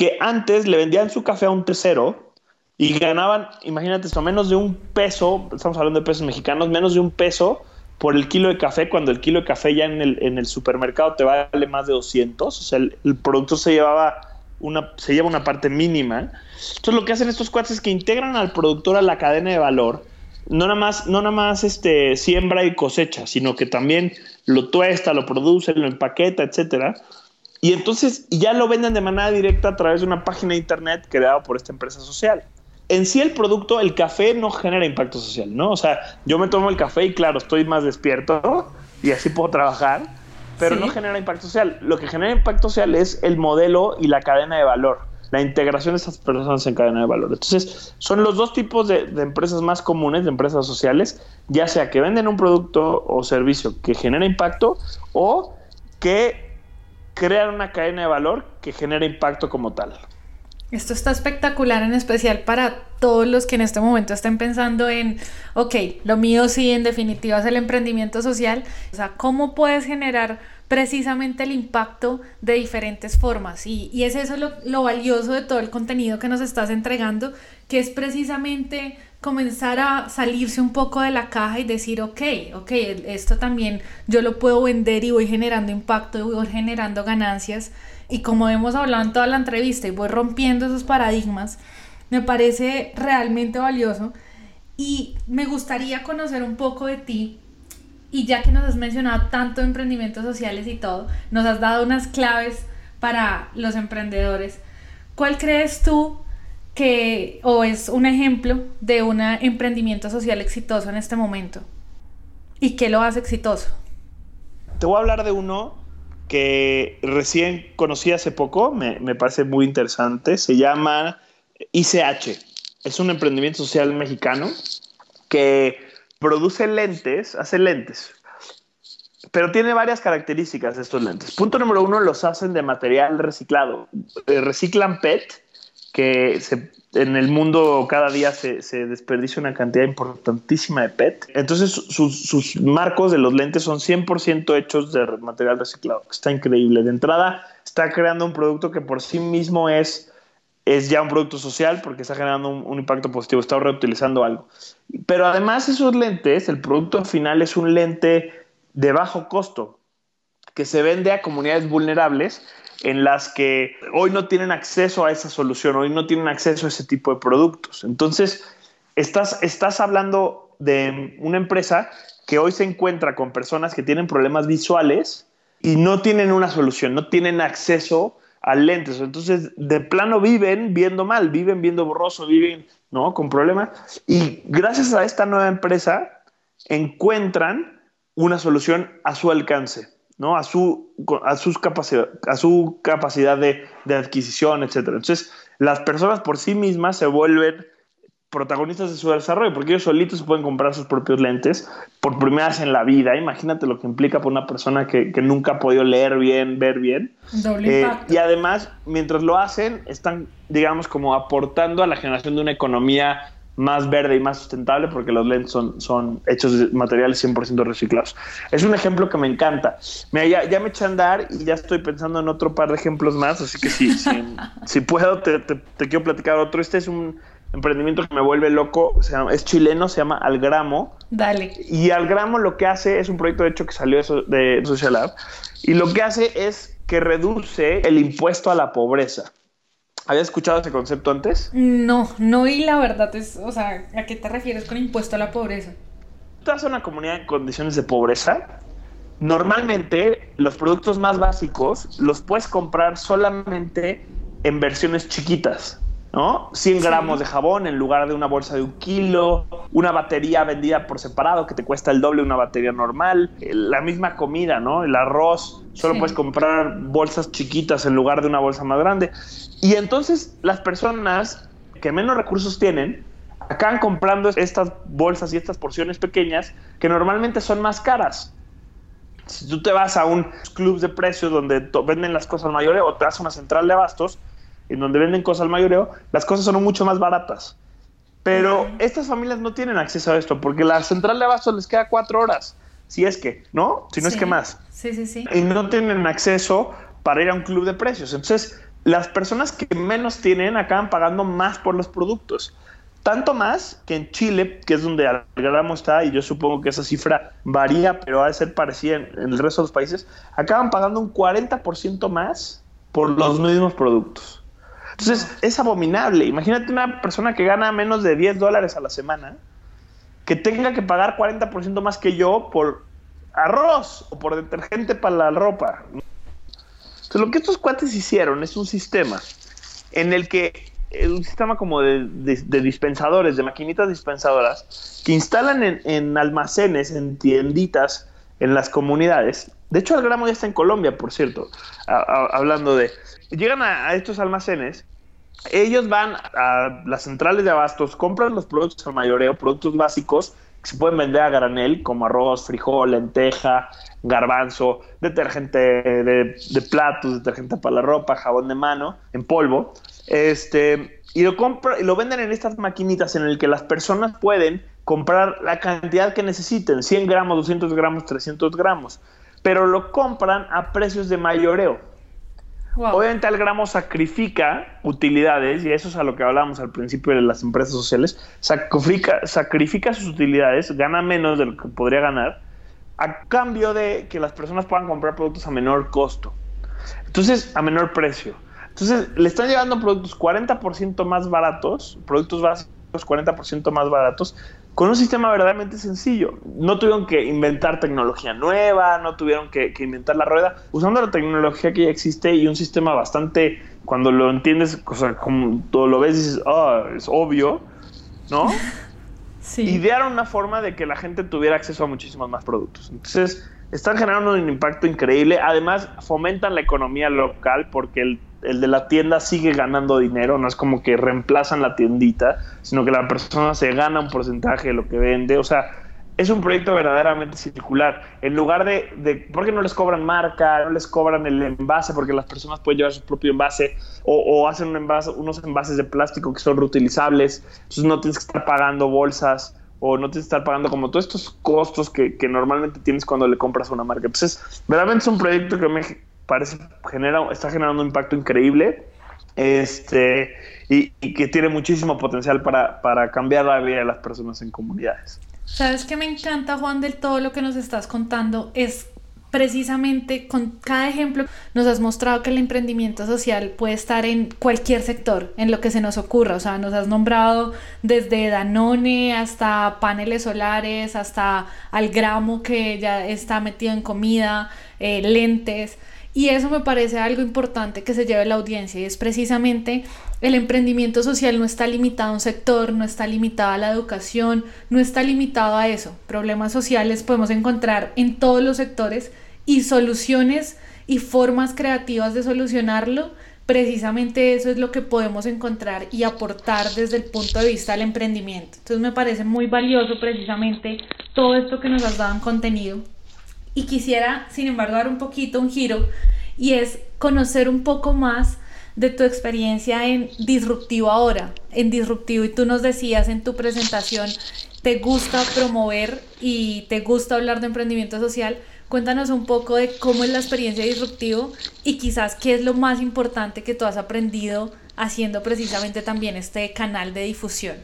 que antes le vendían su café a un tercero y ganaban, imagínate esto, menos de un peso, estamos hablando de pesos mexicanos, menos de un peso por el kilo de café, cuando el kilo de café ya en el, en el supermercado te vale más de 200, o sea, el, producto se llevaba una, se lleva una parte mínima. Entonces lo que hacen estos cuates es que integran al productor a la cadena de valor, no nada más, no nada más este, siembra y cosecha, sino que también lo tuesta, lo produce, lo empaqueta, etcétera y entonces ya lo venden de manera directa a través de una página de internet creada por esta empresa social. En sí el producto, el café no genera impacto social, ¿no? O sea, yo me tomo el café y claro, estoy más despierto y así puedo trabajar, pero no genera impacto social. Lo que genera impacto social es el modelo y la cadena de valor, la integración de esas personas en cadena de valor. Entonces, son los dos tipos de, de empresas más comunes, de empresas sociales, ya sea que venden un producto o servicio que genera impacto o que crear una cadena de valor que genere impacto como tal. Esto está espectacular, en especial para todos los que en este momento estén pensando en, ok, lo mío sí, en definitiva es el emprendimiento social. O sea, ¿cómo puedes generar precisamente el impacto de diferentes formas? Y, y es eso lo, lo valioso de todo el contenido que nos estás entregando, que es precisamente comenzar a salirse un poco de la caja y decir, ok, ok, esto también yo lo puedo vender y voy generando impacto y voy generando ganancias. Y como hemos hablado en toda la entrevista y voy rompiendo esos paradigmas, me parece realmente valioso. Y me gustaría conocer un poco de ti. Y ya que nos has mencionado tanto emprendimientos sociales y todo, nos has dado unas claves para los emprendedores. ¿Cuál crees tú que o es un ejemplo de un emprendimiento social exitoso en este momento? ¿Y qué lo hace exitoso? Te voy a hablar de uno que recién conocí hace poco, me, me parece muy interesante, se llama ICH, es un emprendimiento social mexicano que produce lentes, hace lentes, pero tiene varias características estos lentes. Punto número uno, los hacen de material reciclado. Eh, reciclan PET, que en el mundo cada día se, desperdicia una cantidad importantísima de PET. Entonces sus, marcos de los lentes son 100% hechos de material reciclado. Está increíble. De entrada está creando un producto que por sí mismo es, es ya un producto social porque está generando un, impacto positivo, está reutilizando algo. Pero además esos lentes, el producto final es un lente de bajo costo que se vende a comunidades vulnerables en las que hoy no tienen acceso a esa solución, hoy no tienen acceso a ese tipo de productos. Entonces, estás, estás hablando de una empresa que hoy se encuentra con personas que tienen problemas visuales y no tienen una solución, no tienen acceso a lentes. Entonces, de plano viven viendo mal, viven viendo borroso, viven ¿no? con problemas. Y gracias a esta nueva empresa, encuentran una solución a su alcance. ¿no? A su, a sus capacidad, a su capacidad de, adquisición, etc. Entonces, las personas por sí mismas se vuelven protagonistas de su desarrollo, porque ellos solitos pueden comprar sus propios lentes por primera vez en la vida. Imagínate lo que implica para una persona que, nunca ha podido leer bien, ver bien. Doble eh, y además, mientras lo hacen, están, digamos, como aportando a la generación de una economía más verde y más sustentable porque los lentes son, son hechos de materiales 100% reciclados. Es un ejemplo que me encanta. Mira, ya, ya, me eché a andar y ya estoy pensando en otro par de ejemplos más, así que si, si, puedo te, te, quiero platicar otro. Este es un emprendimiento que me vuelve loco, es chileno, se llama Algramo. Dale. Y Algramo lo que hace es un proyecto de hecho que salió de Social Lab y lo que hace es que reduce el impuesto a la pobreza. ¿Habías escuchado ese concepto antes? No, no, y la verdad es, o sea, ¿a qué te refieres con impuesto a la pobreza? Estás en una comunidad en condiciones de pobreza. Normalmente, los productos más básicos los puedes comprar solamente en versiones chiquitas. ¿No? 100 gramos de jabón en lugar de una bolsa de un kilo, una batería vendida por separado que te cuesta el doble de una batería normal, la misma comida, ¿no? El arroz, solo puedes comprar bolsas chiquitas en lugar de una bolsa más grande. Y entonces las personas que menos recursos tienen, acaban comprando estas bolsas y estas porciones pequeñas que normalmente son más caras. Si tú te vas a un club de precios donde venden las cosas mayores o te vas a una central de abastos, en donde venden cosas al mayoreo, las cosas son mucho más baratas. Pero estas familias no tienen acceso a esto porque la central de abasto les queda cuatro horas, si es que, ¿no? Si no es que más. Sí, sí, sí. Y no tienen acceso para ir a un club de precios. Entonces, las personas que menos tienen acaban pagando más por los productos. Tanto más que en Chile, que es donde gramo está, y yo supongo que esa cifra varía, pero ha de ser parecida en, en el resto de los países, acaban pagando un 40% más por los mismos productos. Entonces, es abominable. Imagínate una persona que gana menos de 10 dólares a la semana, que tenga que pagar 40% más que yo por arroz o por detergente para la ropa. Entonces, lo que estos cuates hicieron es un sistema en el que es un sistema como de, dispensadores, de maquinitas dispensadoras, que instalan en, almacenes, en tienditas, en las comunidades. De hecho, el gramo ya está en Colombia, por cierto, hablando de... Llegan a, estos almacenes ellos van a las centrales de abastos, compran los productos al mayoreo, productos básicos que se pueden vender a granel, como arroz, frijol, lenteja, garbanzo, detergente de, platos, detergente para la ropa, jabón de mano, en polvo. Este, y lo, compra, y lo venden en estas maquinitas en el que las personas pueden comprar la cantidad que necesiten, 100 gramos, 200 gramos, 300 gramos, pero lo compran a precios de mayoreo. Obviamente el gramo sacrifica utilidades, y eso es a lo que hablábamos al principio de las empresas sociales, sacrifica, sacrifica sus utilidades, gana menos de lo que podría ganar, a cambio de que las personas puedan comprar productos a menor costo. Entonces, a menor precio. Entonces, le están llevando productos 40% más baratos, productos básicos 40% más baratos, con un sistema verdaderamente sencillo. No tuvieron que inventar tecnología nueva, no tuvieron que, inventar la rueda, usando la tecnología que ya existe y un sistema bastante, cuando lo entiendes, o sea, como todo lo ves, dices, oh, es obvio, ¿no? Sí. Idearon una forma de que la gente tuviera acceso a muchísimos más productos. Entonces, están generando un impacto increíble. Además, fomentan la economía local porque el el de la tienda sigue ganando dinero, no es como que reemplazan la tiendita, sino que la persona se gana un porcentaje de lo que vende. O sea, es un proyecto verdaderamente circular. En lugar de, ¿por qué no les cobran marca? No les cobran el envase porque las personas pueden llevar su propio envase o, hacen unos envases de plástico que son reutilizables. Entonces no tienes que estar pagando bolsas o no tienes que estar pagando como todos estos costos que, que normalmente tienes cuando le compras una marca. Entonces, verdaderamente es un proyecto que me parece genera, está generando un impacto increíble este, y, y que tiene muchísimo potencial para, para cambiar la vida de las personas en comunidades. ¿Sabes qué me encanta, Juan, del todo lo que nos estás contando? Es precisamente con cada ejemplo nos has mostrado que el emprendimiento social puede estar en cualquier sector, en lo que se nos ocurra. O sea, nos has nombrado desde Danone hasta paneles solares, hasta al gramo que ya está metido en comida, eh, lentes. Y eso me parece algo importante que se lleve la audiencia y es precisamente el emprendimiento social no está limitado a un sector, no está limitado a la educación, no está limitado a eso. Problemas sociales podemos encontrar en todos los sectores y soluciones y formas creativas de solucionarlo. Precisamente eso es lo que podemos encontrar y aportar desde el punto de vista del emprendimiento. Entonces me parece muy valioso precisamente todo esto que nos has dado en contenido y quisiera, sin embargo, dar un poquito un giro y es conocer un poco más de tu experiencia en Disruptivo ahora, en Disruptivo. Y tú nos decías en tu presentación, te gusta promover y te gusta hablar de emprendimiento social. Cuéntanos un poco de cómo es la experiencia Disruptivo y quizás qué es lo más importante que tú has aprendido haciendo precisamente también este canal de difusión.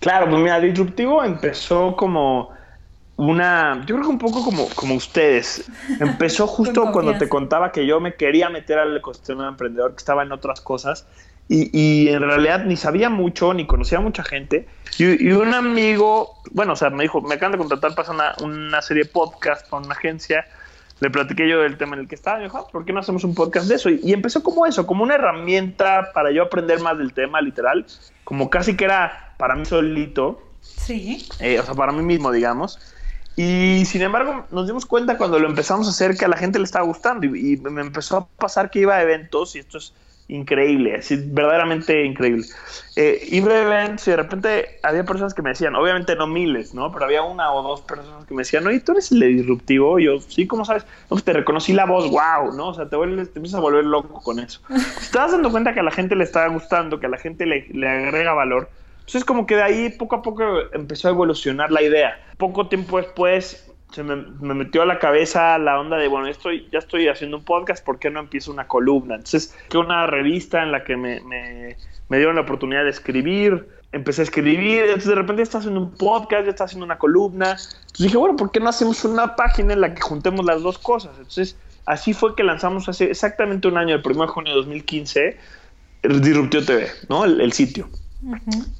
Claro, pues mira, Disruptivo empezó como una, yo creo que un poco como, como ustedes. Empezó justo cuando te contaba que yo me quería meter al ecosistema emprendedor, que estaba en otras cosas, y, y, en realidad ni sabía mucho, ni conocía a mucha gente. Y, y, un amigo, bueno, o sea, me dijo, me acaban de contratar para una, una serie de podcast para una agencia. Le platiqué yo del tema en el que estaba. Y me dijo, ah, ¿por qué no hacemos un podcast de eso? Y, y empezó como eso, como una herramienta para yo aprender más del tema, literal. Como casi que era para mí solito. Sí. Eh, o sea, para mí mismo, digamos. Y sin embargo, nos dimos cuenta cuando lo empezamos a hacer que a la gente le estaba gustando y, y, me empezó a pasar que iba a eventos y esto es increíble, así verdaderamente increíble. Eh, iba a eventos y de repente había personas que me decían, obviamente no miles, ¿no? Pero había una o dos personas que me decían, oye, tú eres el disruptivo. Y yo, sí, ¿cómo sabes? No, pues te reconocí la voz, wow, ¿no? O sea, te, vuelves, te empiezas a volver loco con eso. te das dando cuenta que a la gente le está gustando, que a la gente le, le agrega valor entonces como que de ahí poco a poco empezó a evolucionar la idea. Poco tiempo después se me, me, metió a la cabeza la onda de, bueno, estoy, ya estoy haciendo un podcast, ¿por qué no empiezo una columna? Entonces, que una revista en la que me, dieron la oportunidad de escribir, empecé a escribir, entonces de repente estás haciendo un podcast, ya estás haciendo una columna. Entonces dije, bueno, ¿por qué no hacemos una página en la que juntemos las dos cosas? Entonces, así fue que lanzamos hace exactamente un año, el 1 de junio de 2015, Disruptio TV, ¿no? el sitio.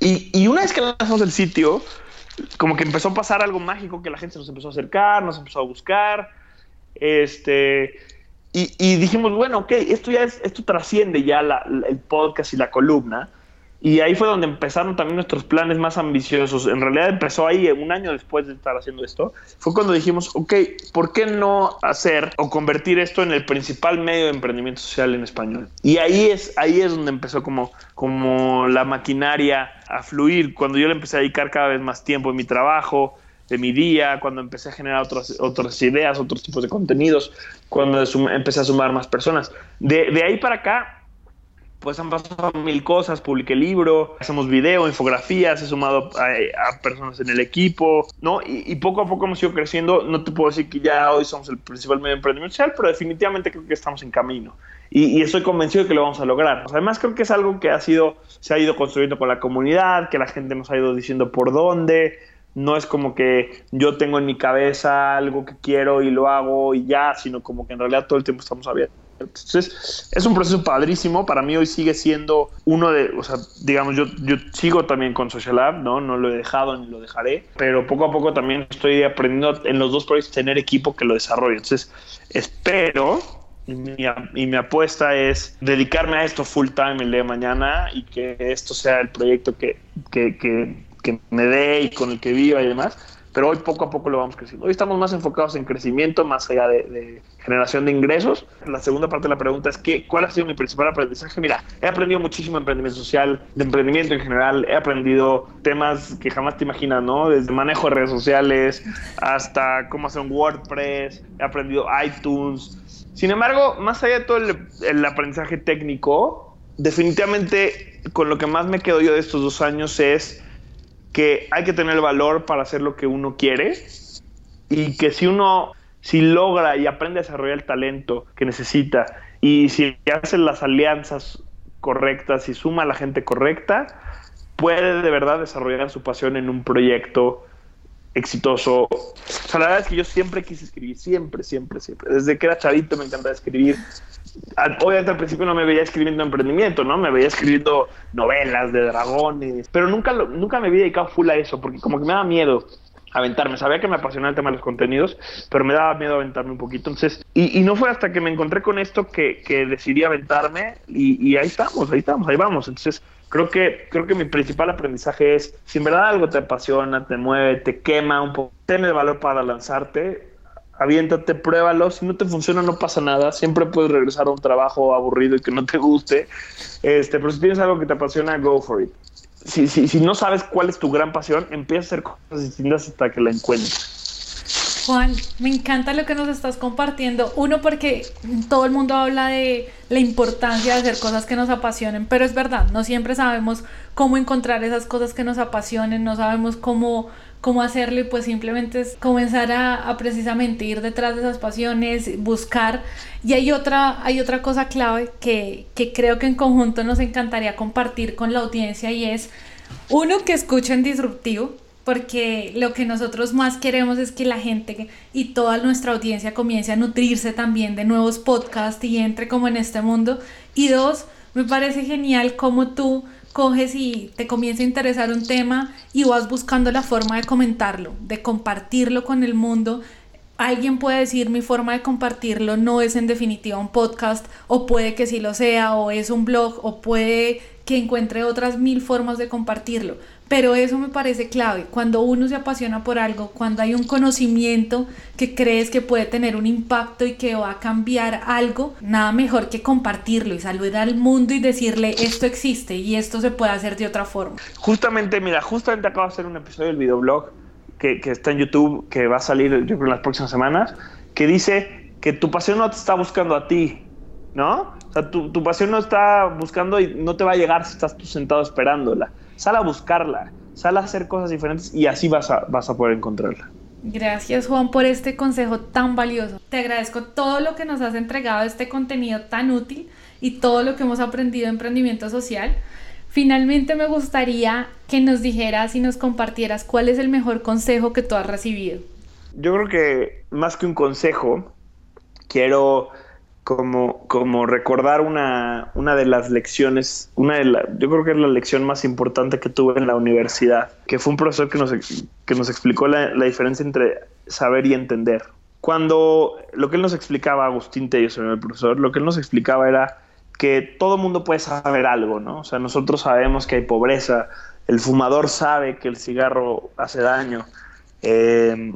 Y, una vez que lanzamos el sitio, como que empezó a pasar algo mágico, que la gente nos empezó a acercar, nos empezó a buscar, este, y, dijimos, bueno, ok, esto ya es, esto trasciende ya el podcast y la columna, y ahí fue donde empezaron también nuestros planes más ambiciosos. En realidad empezó ahí un año después de estar haciendo esto. Fue cuando dijimos, ok, ¿por qué no hacer o convertir esto en el principal medio de emprendimiento social en español? Y ahí es, ahí es donde empezó como, como la maquinaria a fluir. Cuando yo le empecé a dedicar cada vez más tiempo en mi trabajo, de mi día, cuando empecé a generar otras, otras ideas, otros tipos de contenidos, cuando empecé a sumar más personas. De, de ahí para acá pues han pasado mil cosas, publiqué libro, hacemos video, infografías, he sumado a, a personas en el equipo, ¿no? Y, y, poco a poco hemos ido creciendo, no te puedo decir que ya hoy somos el principal medio de emprendimiento social, pero definitivamente creo que estamos en camino. Y, y, estoy convencido de que lo vamos a lograr. Además creo que es algo que ha sido, se ha ido construyendo con la comunidad, que la gente nos ha ido diciendo por dónde, no es como que yo tengo en mi cabeza algo que quiero y lo hago y ya, sino como que en realidad todo el tiempo estamos abiertos. Entonces, es un proceso padrísimo. Para mí hoy sigue siendo uno de, o sea, digamos, yo, yo sigo también con Social Lab, ¿no? No lo he dejado ni lo dejaré, pero poco a poco también estoy aprendiendo en los dos proyectos tener equipo que lo desarrolle. Entonces, espero y mi, y mi, apuesta es dedicarme a esto full time el día de mañana y que esto sea el proyecto que, que, que, que me dé y con el que viva y demás pero hoy poco a poco lo vamos creciendo. Hoy estamos más enfocados en crecimiento, más allá de, generación de ingresos. La segunda parte de la pregunta es que, ¿cuál ha sido mi principal aprendizaje? Mira, he aprendido muchísimo de emprendimiento social, de emprendimiento en general, he aprendido temas que jamás te imaginas, ¿no? Desde manejo de redes sociales hasta cómo hacer un WordPress, he aprendido iTunes. Sin embargo, más allá de todo el, el aprendizaje técnico, definitivamente con lo que más me quedo yo de estos dos años es que hay que tener el valor para hacer lo que uno quiere y que si uno si logra y aprende a desarrollar el talento que necesita y si hace las alianzas correctas y suma a la gente correcta, puede de verdad desarrollar su pasión en un proyecto exitoso. O sea, la verdad es que yo siempre quise escribir, siempre, siempre, siempre. Desde que era chavito me encantaba escribir obviamente al principio no me veía escribiendo emprendimiento, ¿no? Me veía escribiendo novelas de dragones, pero nunca, nunca me había dedicado full a eso, porque como que me daba miedo aventarme. Sabía que me apasionaba el tema de los contenidos, pero me daba miedo aventarme un poquito. Entonces, y, no fue hasta que me encontré con esto que, decidí aventarme y, ahí estamos, ahí estamos, ahí vamos. Entonces, creo que, creo que mi principal aprendizaje es, si en verdad algo te apasiona, te mueve, te quema un poco, ten el valor para lanzarte, aviéntate, pruébalo. Si no te funciona, no pasa nada. Siempre puedes regresar a un trabajo aburrido y que no te guste. Este, pero si tienes algo que te apasiona, go for it. Si, si, si no sabes cuál es tu gran pasión, empieza a hacer cosas distintas hasta que la encuentres. Juan, me encanta lo que nos estás compartiendo. Uno, porque todo el mundo habla de la importancia de hacer cosas que nos apasionen, pero es verdad, no siempre sabemos cómo encontrar esas cosas que nos apasionen, no sabemos cómo cómo hacerlo y pues simplemente es comenzar a, precisamente ir detrás de esas pasiones, buscar. Y hay otra, hay otra cosa clave que, que creo que en conjunto nos encantaría compartir con la audiencia y es, uno, que escuchen disruptivo, porque lo que nosotros más queremos es que la gente y toda nuestra audiencia comience a nutrirse también de nuevos podcasts y entre como en este mundo. Y dos, me parece genial cómo tú coges y te comienza a interesar un tema y vas buscando la forma de comentarlo, de compartirlo con el mundo. Alguien puede decir mi forma de compartirlo no es en definitiva un podcast o puede que sí lo sea o es un blog o puede que encuentre otras mil formas de compartirlo pero eso me parece clave. Cuando uno se apasiona por algo, cuando hay un conocimiento que crees que puede tener un impacto y que va a cambiar algo, nada mejor que compartirlo y saludar al mundo y decirle esto existe y esto se puede hacer de otra forma. Justamente, mira, justamente acabo de hacer un episodio del videoblog que, que está en YouTube, que va a salir yo creo en las próximas semanas, que dice que tu pasión no te está buscando a ti, ¿no? O sea, tu, tu pasión no está buscando y no te va a llegar si estás tú sentado esperándola sal a buscarla, sal a hacer cosas diferentes y así vas a, vas a poder encontrarla. Gracias Juan por este consejo tan valioso. Te agradezco todo lo que nos has entregado, este contenido tan útil y todo lo que hemos aprendido de emprendimiento social. Finalmente me gustaría que nos dijeras y nos compartieras cuál es el mejor consejo que tú has recibido. Yo creo que más que un consejo, quiero como, como recordar una, una de las lecciones, una de la, yo creo que es la lección más importante que tuve en la universidad, que fue un profesor que nos, que nos explicó la, la diferencia entre saber y entender. Cuando lo que él nos explicaba, Agustín Tello, el profesor, lo que él nos explicaba era que todo mundo puede saber algo, ¿no? O sea, nosotros sabemos que hay pobreza, el fumador sabe que el cigarro hace daño, eh,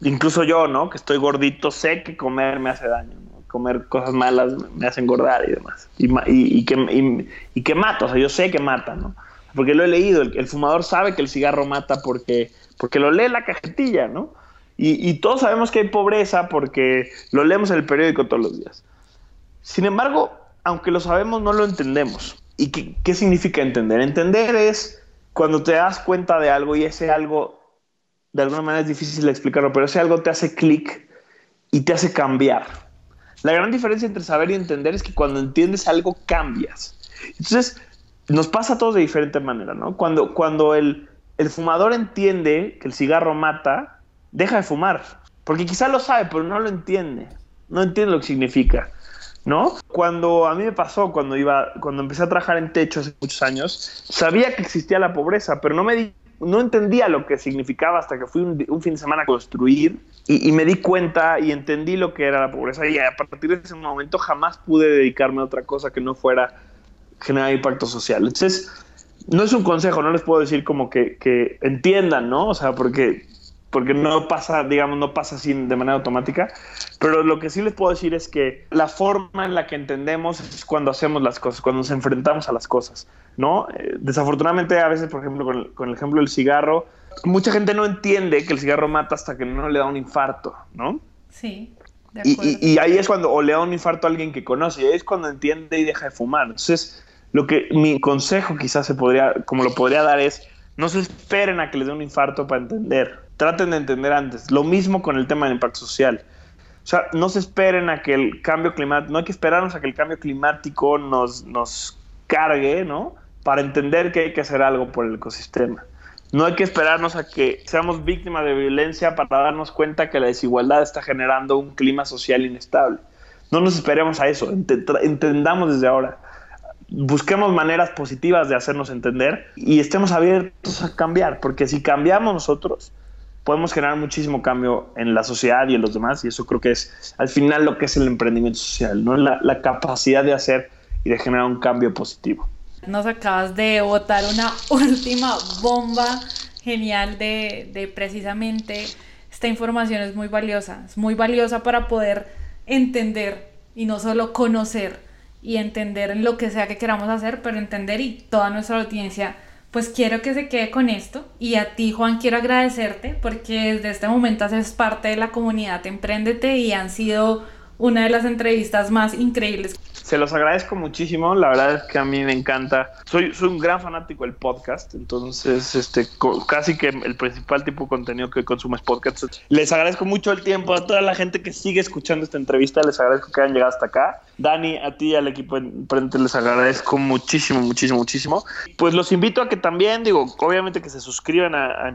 incluso yo, ¿no? Que estoy gordito, sé que comer me hace daño comer cosas malas me hace engordar y demás. Y, y, que, y, que mata, o sea, yo sé que mata, ¿no? Porque lo he leído, el, fumador sabe que el cigarro mata porque, porque lo lee la cajetilla, ¿no? Y, todos sabemos que hay pobreza porque lo leemos en el periódico todos los días. Sin embargo, aunque lo sabemos, no lo entendemos. ¿Y qué, qué significa entender? Entender es cuando te das cuenta de algo y ese algo, de alguna manera es difícil de explicarlo, pero ese algo te hace clic y te hace cambiar. La gran diferencia entre saber y entender es que cuando entiendes algo cambias. Entonces, nos pasa a todos de diferente manera, ¿no? Cuando, cuando el, el fumador entiende que el cigarro mata, deja de fumar. Porque quizá lo sabe, pero no lo entiende. No entiende lo que significa. ¿No? Cuando a mí me pasó, cuando iba, cuando empecé a trabajar en techo hace muchos años, sabía que existía la pobreza, pero no me di no entendía lo que significaba hasta que fui un, fin de semana a construir y, me di cuenta y entendí lo que era la pobreza y a partir de ese momento jamás pude dedicarme a otra cosa que no fuera generar impacto social. Entonces, no es un consejo, no les puedo decir como que, entiendan, ¿no? O sea, porque porque no pasa, digamos, no pasa así de manera automática. Pero lo que sí les puedo decir es que la forma en la que entendemos es cuando hacemos las cosas, cuando nos enfrentamos a las cosas, ¿no? Eh, desafortunadamente, a veces, por ejemplo, con el, con el ejemplo del cigarro, mucha gente no entiende que el cigarro mata hasta que no le da un infarto, ¿no? Sí. de Y, acuerdo. y- y ahí es cuando o le da un infarto a alguien que conoce, y ahí es cuando entiende y deja de fumar. Entonces, lo que mi consejo quizás se podría, como lo podría dar es, no se esperen a que les dé un infarto para entender. Traten de entender antes. Lo mismo con el tema del impacto social. O sea, no se esperen a que el cambio climático, no hay que esperarnos a que el cambio climático nos, nos cargue, ¿no? Para entender que hay que hacer algo por el ecosistema. No hay que esperarnos a que seamos víctimas de violencia para darnos cuenta que la desigualdad está generando un clima social inestable. No nos esperemos a eso, tra- entendamos desde ahora. Busquemos maneras positivas de hacernos entender y estemos abiertos a cambiar, porque si cambiamos nosotros, podemos generar muchísimo cambio en la sociedad y en los demás, y eso creo que es al final lo que es el emprendimiento social, ¿no? la, la capacidad de hacer y de generar un cambio positivo. Nos acabas de botar una última bomba genial de, de precisamente esta información es muy valiosa, es muy valiosa para poder entender y no solo conocer y entender en lo que sea que queramos hacer, pero entender y toda nuestra audiencia, pues quiero que se quede con esto. Y a ti Juan quiero agradecerte porque desde este momento haces parte de la comunidad Emprendete y han sido una de las entrevistas más increíbles Se los agradezco muchísimo, la verdad es que a mí me encanta. Soy, un gran fanático del podcast, entonces este, casi que el principal tipo de contenido que consumo es podcast. Les agradezco mucho el tiempo a toda la gente que sigue escuchando esta entrevista, les agradezco que hayan llegado hasta acá. Dani, a ti y al equipo de Emprendete les agradezco muchísimo, muchísimo, muchísimo. Pues los invito a que también, digo, obviamente que se suscriban a, a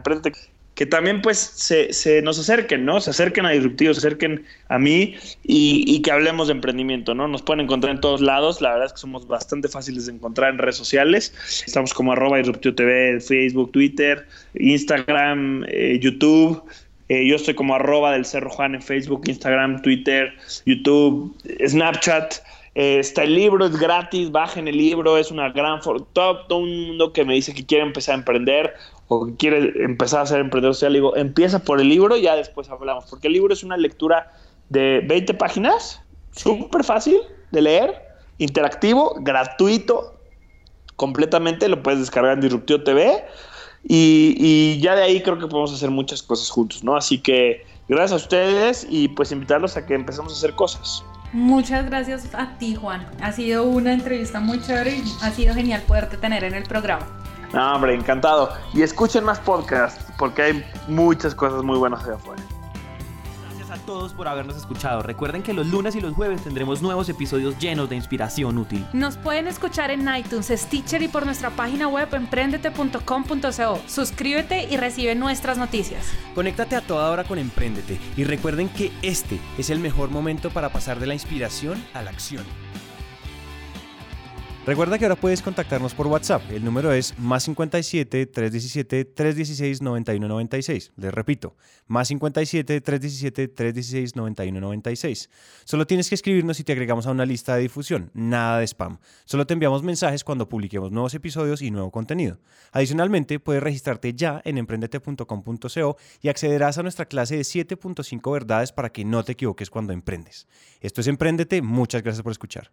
que también pues se, se nos acerquen, ¿no? Se acerquen a Disruptivo, se acerquen a mí y, y que hablemos de emprendimiento, ¿no? Nos pueden encontrar en todos lados, la verdad es que somos bastante fáciles de encontrar en redes sociales. Estamos como arroba Disruptivo TV, Facebook, Twitter, Instagram, eh, YouTube. Eh, yo estoy como arroba del Cerro Juan en Facebook, Instagram, Twitter, YouTube, Snapchat. Eh, está el libro, es gratis, bajen el libro, es una gran... Todo, todo un mundo que me dice que quiere empezar a emprender o que quiere empezar a ser emprendedor social, digo, empieza por el libro y ya después hablamos, porque el libro es una lectura de 20 páginas, súper fácil de leer, interactivo, gratuito, completamente, lo puedes descargar en Disruptivo TV y, y ya de ahí creo que podemos hacer muchas cosas juntos, ¿no? Así que gracias a ustedes y pues invitarlos a que empecemos a hacer cosas. Muchas gracias a ti, Juan. Ha sido una entrevista muy chévere y ha sido genial poderte tener en el programa. No, hombre, encantado. Y escuchen más podcasts, porque hay muchas cosas muy buenas allá afuera. A todos por habernos escuchado. Recuerden que los lunes y los jueves tendremos nuevos episodios llenos de inspiración útil. Nos pueden escuchar en iTunes, Stitcher y por nuestra página web emprendete.com.co. Suscríbete y recibe nuestras noticias. Conéctate a toda hora con Emprendete y recuerden que este es el mejor momento para pasar de la inspiración a la acción. Recuerda que ahora puedes contactarnos por WhatsApp. El número es más 57 317 316 9196. Les repito, más 57 317 316 9196. Solo tienes que escribirnos y te agregamos a una lista de difusión. Nada de spam. Solo te enviamos mensajes cuando publiquemos nuevos episodios y nuevo contenido. Adicionalmente, puedes registrarte ya en emprendete.com.co y accederás a nuestra clase de 7.5 verdades para que no te equivoques cuando emprendes. Esto es Emprendete. Muchas gracias por escuchar.